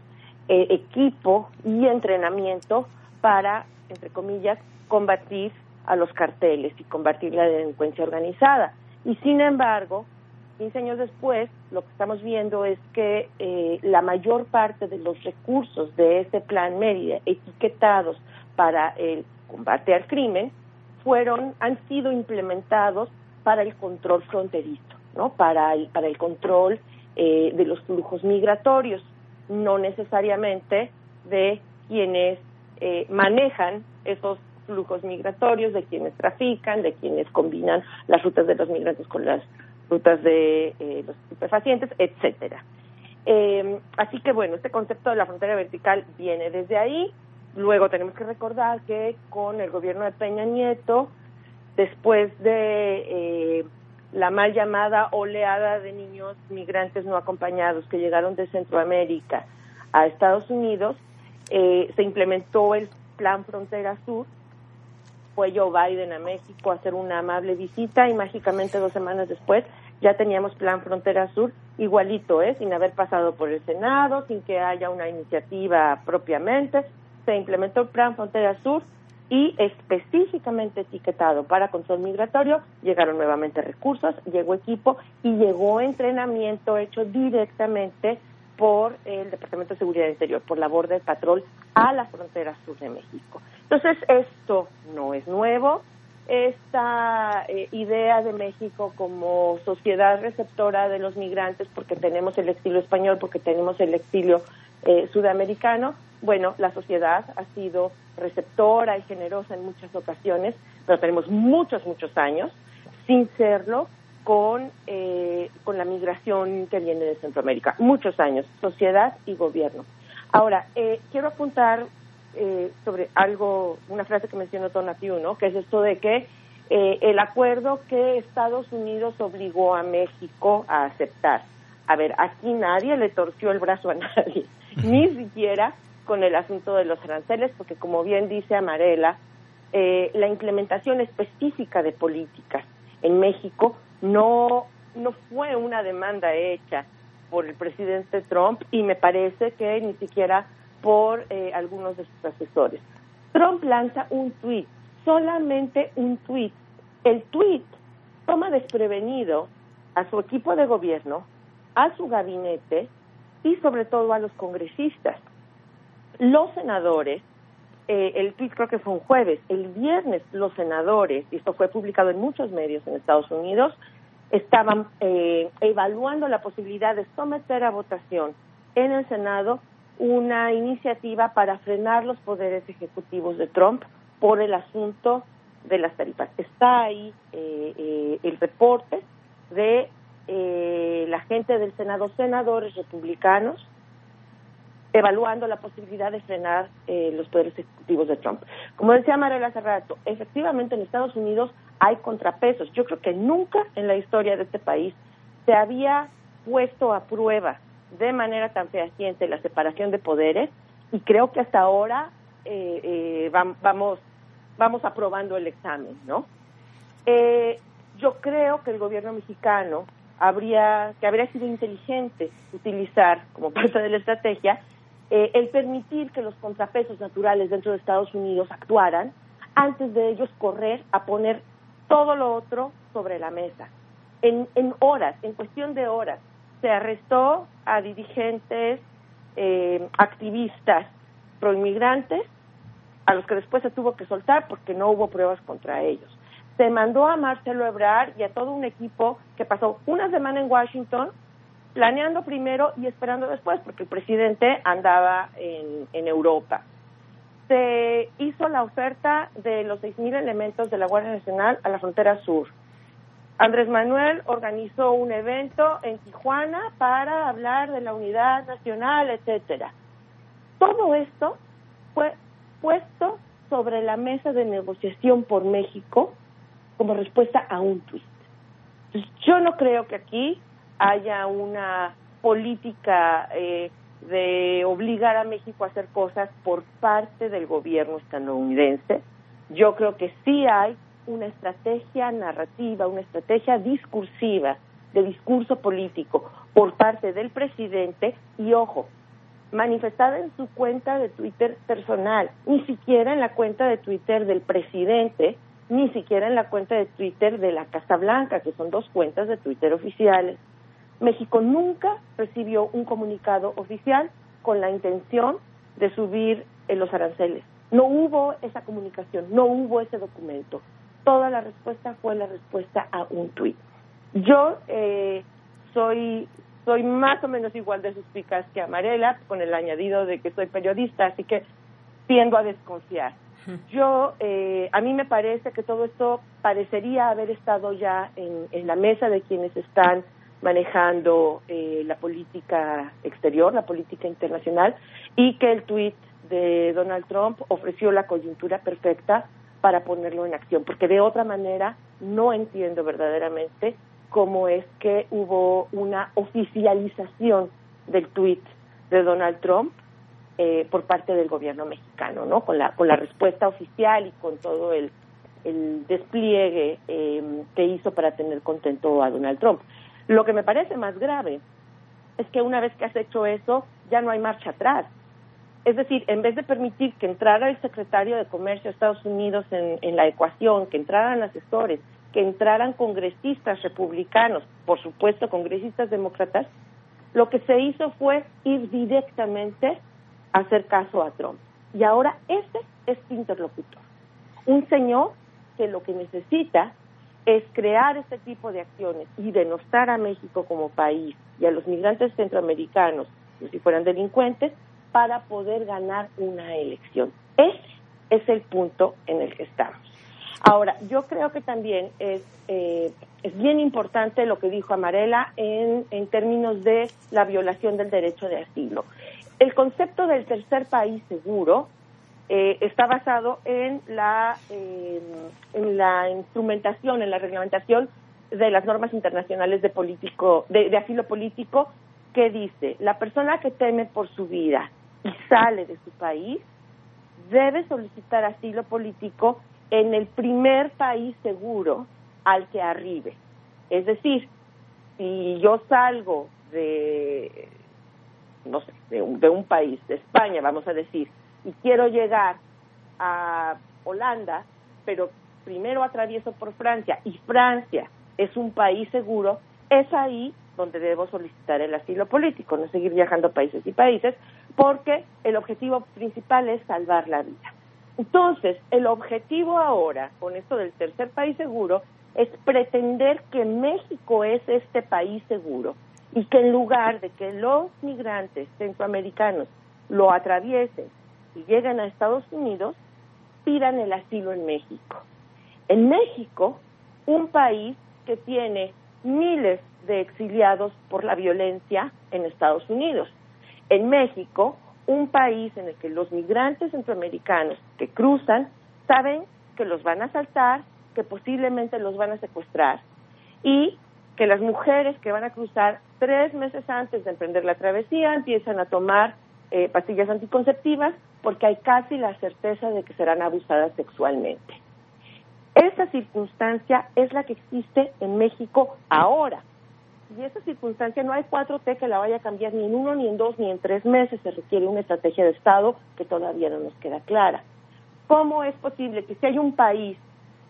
eh, equipo y entrenamiento para, entre comillas, combatir a los carteles y combatir la delincuencia organizada. Y sin embargo, 15 años después, lo que estamos viendo es que eh, la mayor parte de los recursos de este plan Mérida etiquetados para el combate al crimen fueron han sido implementados para el control fronterizo, ¿no? Para el, para el control eh, de los flujos migratorios, no necesariamente de quienes eh, manejan esos flujos migratorios, de quienes trafican, de quienes combinan las rutas de los migrantes con las rutas de eh, los estupefacientes, etcétera. así que bueno, este concepto de la frontera vertical viene desde ahí. Luego tenemos que recordar que con el gobierno de Peña Nieto después de eh, la mal llamada oleada de niños migrantes no acompañados que llegaron de Centroamérica a Estados Unidos, eh, se implementó el Plan Frontera Sur, fue Joe Biden a México a hacer una amable visita y mágicamente dos semanas después ya teníamos Plan Frontera Sur igualito, ¿eh? sin haber pasado por el Senado, sin que haya una iniciativa propiamente, se implementó el Plan Frontera Sur y específicamente etiquetado para control migratorio, llegaron nuevamente recursos, llegó equipo y llegó entrenamiento hecho directamente por el Departamento de Seguridad Interior, por la Border Patrol a la frontera sur de México. Entonces, esto no es nuevo. Esta eh, idea de México como sociedad receptora de los migrantes, porque tenemos el exilio español, porque tenemos el exilio eh, sudamericano, bueno, la sociedad ha sido receptora y generosa en muchas ocasiones, pero tenemos muchos, muchos años sin serlo con, eh, con la migración que viene de Centroamérica. Muchos años, sociedad y gobierno. Ahora, eh, quiero apuntar eh, sobre algo, una frase que mencionó Tonatiu, ¿no? Que es esto de que el acuerdo que Estados Unidos obligó a México a aceptar. A ver, aquí nadie le torció el brazo a nadie, ni siquiera con el asunto de los aranceles, porque como bien dice Amarela, eh, la implementación específica de políticas en México no, no fue una demanda hecha por el presidente Trump y me parece que ni siquiera por eh, algunos de sus asesores. Trump lanza un tuit, solamente un tuit. El tuit toma desprevenido a su equipo de gobierno, a su gabinete y sobre todo a los congresistas los senadores, eh, el tweet creo que fue un jueves, el viernes los senadores, y esto fue publicado en muchos medios en Estados Unidos, estaban eh, evaluando la posibilidad de someter a votación en el Senado una iniciativa para frenar los poderes ejecutivos de Trump por el asunto de las tarifas. Está ahí eh, el reporte de la gente del Senado, senadores republicanos, evaluando la posibilidad de frenar eh, los poderes ejecutivos de Trump. Como decía Marela hace efectivamente en Estados Unidos hay contrapesos. Yo creo que nunca en la historia de este país se había puesto a prueba de manera tan fehaciente la separación de poderes y creo que hasta ahora eh, eh, vamos vamos aprobando el examen, ¿no? yo creo que el gobierno mexicano habría que habría sido inteligente utilizar como parte de la estrategia eh, el permitir que los contrapesos naturales dentro de Estados Unidos actuaran antes de ellos correr a poner todo lo otro sobre la mesa. En, horas, en cuestión de horas, se arrestó a dirigentes, eh, activistas proinmigrantes, a los que después se tuvo que soltar porque no hubo pruebas contra ellos. Se mandó a Marcelo Ebrard y a todo un equipo que pasó una semana en Washington planeando primero y esperando después, porque el presidente andaba en, en Europa. Se hizo la oferta de los 6.000 elementos de la Guardia Nacional a la frontera sur. Andrés Manuel organizó un evento en Tijuana para hablar de la unidad nacional, etcétera. Todo esto fue puesto sobre la mesa de negociación por México como respuesta a un tuit. yo no creo que aquí haya una política eh, de obligar a México a hacer cosas por parte del gobierno estadounidense. Yo creo que sí hay una estrategia narrativa, una estrategia discursiva, de discurso político por parte del presidente y, ojo, manifestada en su cuenta de Twitter personal, ni siquiera en la cuenta de Twitter del presidente, ni siquiera en la cuenta de Twitter de la Casa Blanca, que son dos cuentas de Twitter oficiales. México nunca recibió un comunicado oficial con la intención de subir los aranceles. No hubo esa comunicación, no hubo ese documento. Toda la respuesta fue la respuesta a un tuit. Yo eh, soy soy más o menos igual de suspicaz que Amarela, con el añadido de que soy periodista, así que tiendo a desconfiar. Yo, eh, a mí me parece que todo esto parecería haber estado ya en, en la mesa de quienes están manejando eh, la política exterior, la política internacional, y que el tuit de Donald Trump ofreció la coyuntura perfecta para ponerlo en acción, porque de otra manera no entiendo verdaderamente cómo es que hubo una oficialización del tweet de Donald Trump eh, por parte del gobierno mexicano, ¿no? Con la, con la respuesta oficial y con todo el, el despliegue eh, que hizo para tener contento a Donald Trump. Lo que me parece más grave es que una vez que has hecho eso, ya no hay marcha atrás. Es decir, en vez de permitir que entrara el secretario de Comercio de Estados Unidos en, la ecuación, que entraran asesores, que entraran congresistas republicanos, por supuesto congresistas demócratas, lo que se hizo fue ir directamente a hacer caso a Trump. Y ahora ese es su interlocutor. Un señor que lo que necesita es crear este tipo de acciones y denostar a México como país y a los migrantes centroamericanos si fueran delincuentes para poder ganar una elección. Ese es el punto en el que estamos. Ahora, yo creo que también es, eh, es bien importante lo que dijo Amarela en, en términos de la violación del derecho de asilo. El concepto del tercer país seguro eh, está basado en la, eh, en la instrumentación, en la reglamentación de las normas internacionales de, político, de, de asilo político que dice, la persona que teme por su vida y sale de su país debe solicitar asilo político en el primer país seguro al que arribe. Es decir, si yo salgo de, no sé, de un, de un país, de España, vamos a decir, y quiero llegar a Holanda, pero primero atravieso por Francia y Francia es un país seguro, es ahí donde debo solicitar el asilo político, no seguir viajando países y países, porque el objetivo principal es salvar la vida. Entonces, el objetivo ahora, con esto del tercer país seguro, es pretender que México es este país seguro y que en lugar de que los migrantes centroamericanos lo atraviesen y lleguen a Estados Unidos, pidan el asilo en México. En México, un país que tiene miles de exiliados por la violencia en Estados Unidos. En México, un país en el que los migrantes centroamericanos que cruzan saben que los van a asaltar, que posiblemente los van a secuestrar y que las mujeres que van a cruzar tres meses antes de emprender la travesía empiezan a tomar eh, pastillas anticonceptivas porque hay casi la certeza de que serán abusadas sexualmente. Esa circunstancia es la que existe en México ahora. Y esa circunstancia no hay 4T que la vaya a cambiar ni en uno, ni en dos, ni en tres meses. Se requiere una estrategia de Estado que todavía no nos queda clara. ¿Cómo es posible que si hay un país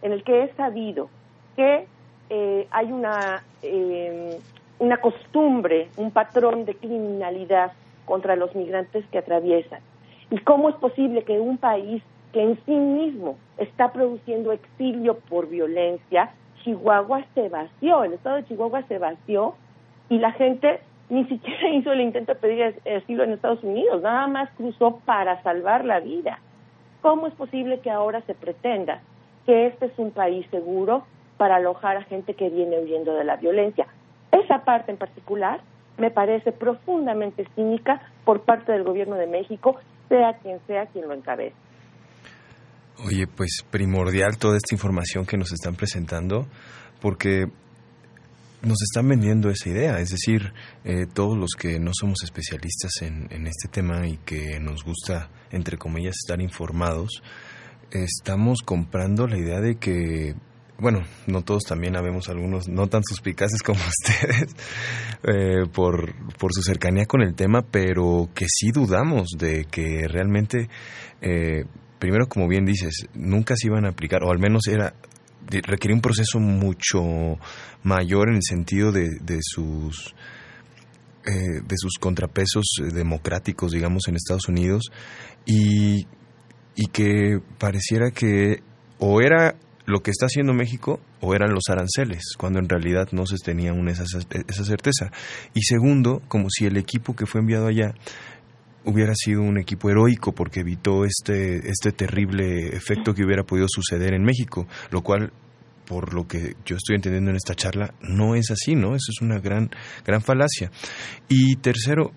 en el que es sabido que eh, hay una, eh, una costumbre, un patrón de criminalidad contra los migrantes que atraviesan, ¿Y cómo es posible que un país que en sí mismo está produciendo exilio por violencia, Chihuahua se vació, el estado de Chihuahua se vació y la gente ni siquiera hizo el intento de pedir asilo en Estados Unidos, nada más cruzó para salvar la vida. ¿Cómo es posible que ahora se pretenda que este es un país seguro para alojar a gente que viene huyendo de la violencia? Esa parte en particular me parece profundamente cínica por parte del gobierno de México sea quien sea quien lo encabece. Oye, pues primordial toda esta información que nos están presentando, porque nos están vendiendo esa idea, es decir, eh, todos los que no somos especialistas en, en, este tema y que nos gusta, entre comillas, estar informados, estamos comprando la idea de que bueno, no todos también habemos algunos no tan suspicaces como ustedes eh, por, su cercanía con el tema, pero que sí dudamos de que realmente, eh, primero como bien dices, nunca se iban a aplicar, o al menos era requería un proceso mucho mayor en el sentido de, de sus eh, de sus contrapesos democráticos, digamos, en Estados Unidos, y, y que pareciera que o era lo que está haciendo México o eran los aranceles, cuando en realidad no se tenía una esa, esa certeza. Y segundo, como si el equipo que fue enviado allá hubiera sido un equipo heroico porque evitó este, este terrible efecto que hubiera podido suceder en México, lo cual por lo que yo estoy entendiendo en esta charla, no es así, ¿no? Eso es una gran, gran falacia. Y tercero,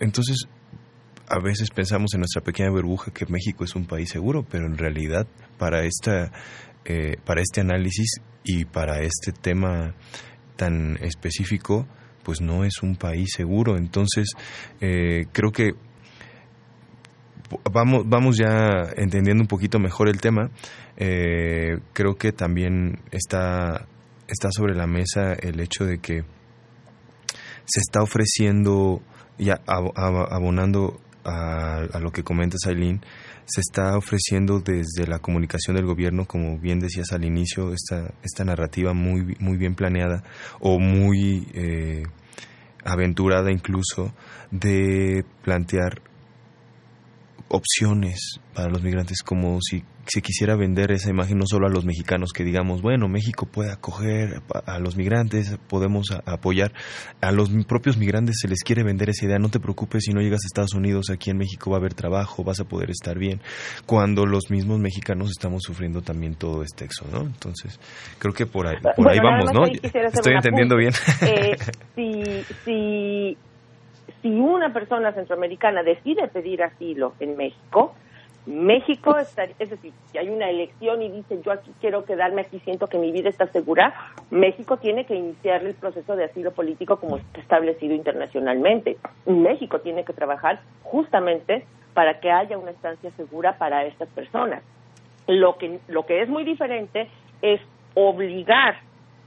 entonces, a veces pensamos en nuestra pequeña burbuja que México es un país seguro, pero en realidad para esta eh, para este análisis y para este tema tan específico, pues no es un país seguro. Entonces, eh, creo que vamos, vamos ya entendiendo un poquito mejor el tema. Eh, creo que también está, está sobre la mesa el hecho de que se está ofreciendo, ya abonando a, lo que comentas, Aileen, se está ofreciendo desde la comunicación del gobierno, como bien decías al inicio, esta, esta narrativa muy, muy bien planeada o muy eh, aventurada incluso de plantear opciones para los migrantes, como si se quisiera vender esa imagen no solo a los mexicanos, que digamos, bueno, México puede acoger a los migrantes, podemos apoyar, a los propios migrantes se les quiere vender esa idea, no te preocupes si no llegas a Estados Unidos, aquí en México va a haber trabajo, vas a poder estar bien, cuando los mismos mexicanos estamos sufriendo también todo este éxodo, ¿no? Entonces, creo que por ahí, por ahí vamos, ¿no? Estoy entendiendo bien. Eh, si, si si una persona centroamericana decide pedir asilo en México, México, está, es decir, si hay una elección y dice yo aquí quiero quedarme aquí, siento que mi vida está segura, México tiene que iniciar el proceso de asilo político como está establecido internacionalmente. México tiene que trabajar justamente para que haya una estancia segura para estas personas. Lo que, lo que es muy diferente es obligar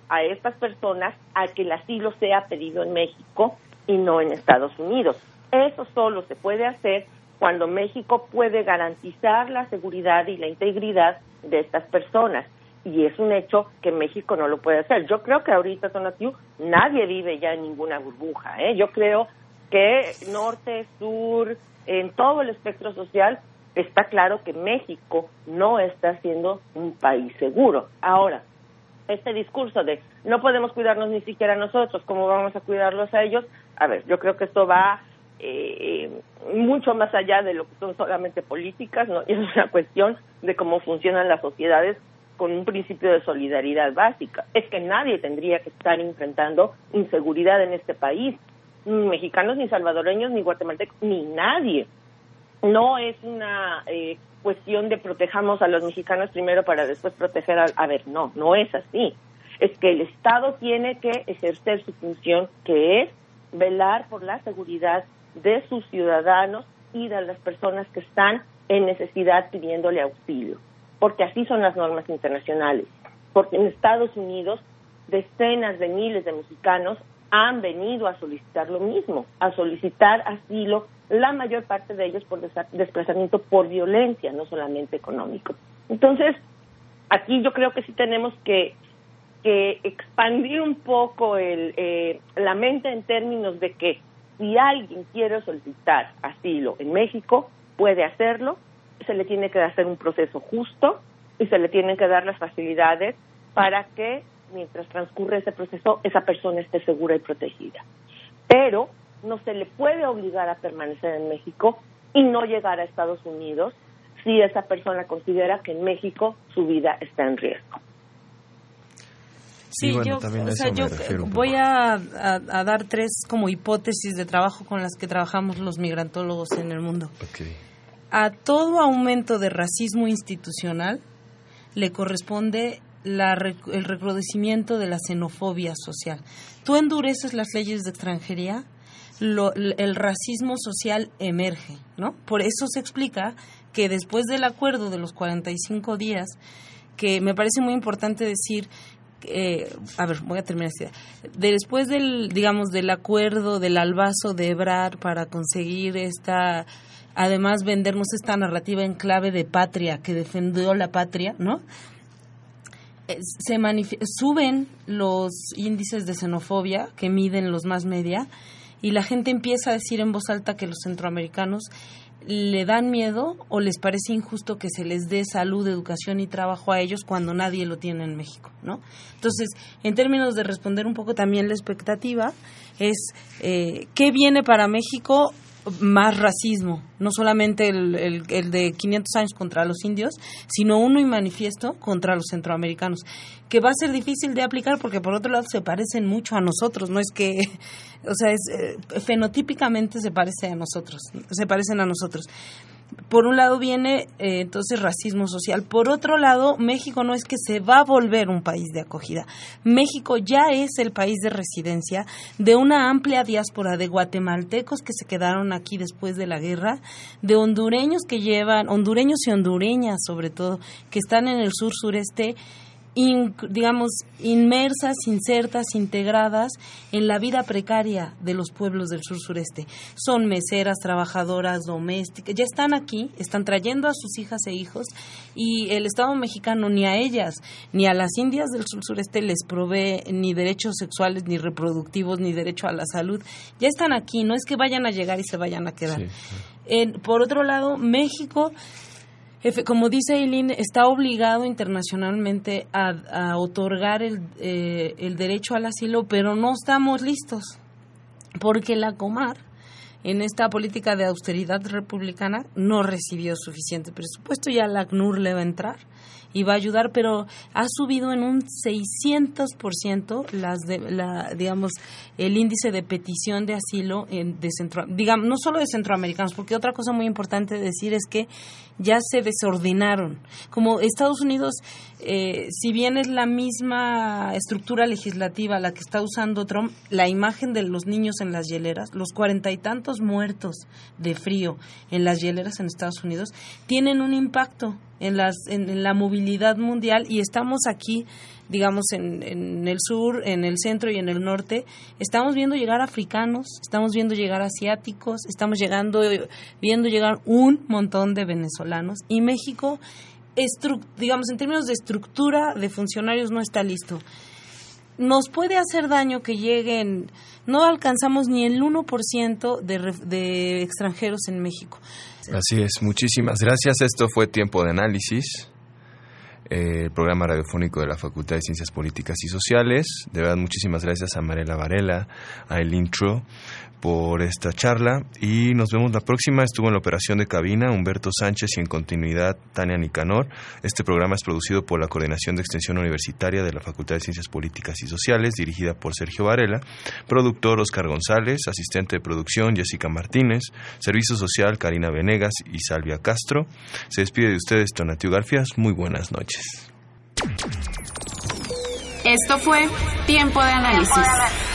a estas personas a que el asilo sea pedido en México y no en Estados Unidos. Eso solo se puede hacer cuando México puede garantizar la seguridad y la integridad de estas personas. Y es un hecho que México no lo puede hacer. Yo creo que ahorita, Tonatiu, nadie vive ya en ninguna burbuja. ¿eh? Yo creo que norte, sur, en todo el espectro social, está claro que México no está siendo un país seguro. Ahora, este discurso de no podemos cuidarnos ni siquiera nosotros, ¿cómo vamos a cuidarlos a ellos? A ver, yo creo que esto va eh, mucho más allá de lo que son solamente políticas, ¿no? Es una cuestión de cómo funcionan las sociedades con un principio de solidaridad básica. Es que nadie tendría que estar enfrentando inseguridad en este país, ni mexicanos, ni salvadoreños, ni guatemaltecos, ni nadie. No es una eh, cuestión de protejamos a los mexicanos primero para después proteger a... A ver, no, no es así. Es que el Estado tiene que ejercer su función, que es velar por la seguridad de sus ciudadanos y de las personas que están en necesidad pidiéndole auxilio, porque así son las normas internacionales, porque en Estados Unidos decenas de miles de mexicanos han venido a solicitar lo mismo, a solicitar asilo, la mayor parte de ellos por desplazamiento por violencia, no solamente económico. Entonces, aquí yo creo que sí tenemos que que expandir un poco el, eh, la mente en términos de que si alguien quiere solicitar asilo en México, puede hacerlo, se le tiene que hacer un proceso justo y se le tienen que dar las facilidades para que mientras transcurre ese proceso esa persona esté segura y protegida. Pero no se le puede obligar a permanecer en México y no llegar a Estados Unidos si esa persona considera que en México su vida está en riesgo. Sí, yo, voy a, dar tres como hipótesis de trabajo con las que trabajamos los migrantólogos en el mundo. A todo aumento de racismo institucional le corresponde el recrudecimiento de la xenofobia social. Tú endureces las leyes de extranjería, el racismo social emerge, ¿no? Por eso se explica que después del acuerdo de los 45 días, que me parece muy importante decir eh, a ver, voy a terminar esta. Después del, digamos, del acuerdo del albazo de Ebrar para conseguir esta, además vendernos esta narrativa en clave de patria, que defendió la patria, ¿no? Eh, se suben los índices de xenofobia que miden los más media y la gente empieza a decir en voz alta que los centroamericanos le dan miedo o les parece injusto que se les dé salud, educación y trabajo a ellos cuando nadie lo tiene en México, ¿no? Entonces, en términos de responder un poco también la expectativa, es eh, qué viene para México más racismo, no solamente el, el, de 500 años contra los indios, sino uno y manifiesto contra los centroamericanos, que va a ser difícil de aplicar porque por otro lado se parecen mucho a nosotros, no es que, o sea, es, eh, fenotípicamente se parece a nosotros, se parecen a nosotros. Por un lado viene eh, entonces racismo social, por otro lado México no es que se va a volver un país de acogida, México ya es el país de residencia de una amplia diáspora de guatemaltecos que se quedaron aquí después de la guerra, de hondureños que llevan, hondureños y hondureñas sobre todo, que están en el sur sureste digamos, inmersas, insertas, integradas en la vida precaria de los pueblos del sur sureste. Son meseras, trabajadoras domésticas, ya están aquí, están trayendo a sus hijas e hijos y el Estado mexicano ni a ellas ni a las indias del sur sureste les provee ni derechos sexuales, ni reproductivos, ni derecho a la salud. Ya están aquí, no es que vayan a llegar y se vayan a quedar. por otro lado, México como dice Eileen, está obligado internacionalmente a, otorgar el, eh, el derecho al asilo, pero no estamos listos, porque la Comar, en esta política de austeridad republicana, no recibió suficiente presupuesto, ya la ACNUR le va a entrar y va a ayudar, pero ha subido en un 600% las de, la, digamos, el índice de petición de asilo en, de centro, digamos, no solo de centroamericanos, porque otra cosa muy importante decir es que ya se desordinaron. Como Estados Unidos, eh, si bien es la misma estructura legislativa la que está usando Trump, la imagen de los niños en las hieleras, los cuarenta y tantos muertos de frío en las hieleras en Estados Unidos, tienen un impacto en, las, en, la movilidad mundial y estamos aquí, digamos, en, en, el sur, en el centro y en el norte, estamos viendo llegar africanos, estamos viendo llegar asiáticos, estamos llegando, viendo llegar un montón de venezolanos y México, digamos, en términos de estructura de funcionarios no está listo. Nos puede hacer daño que lleguen, no alcanzamos ni el 1% de, de extranjeros en México. Así es, muchísimas gracias. Esto fue Tiempo de Análisis, eh, el programa radiofónico de la Facultad de Ciencias Políticas y Sociales. De verdad, muchísimas gracias a Marela Varela, a El Intro, por esta charla y nos vemos la próxima. Estuvo en la operación de cabina Humberto Sánchez y en continuidad Tania Nicanor. Este programa es producido por la Coordinación de Extensión Universitaria de la Facultad de Ciencias Políticas y Sociales, dirigida por Sergio Varela, productor Oscar González, asistente de producción Jessica Martínez, Servicio Social Karina Venegas y Salvia Castro. Se despide de ustedes Tonatio Garfias. Muy buenas noches. Esto fue Tiempo de Análisis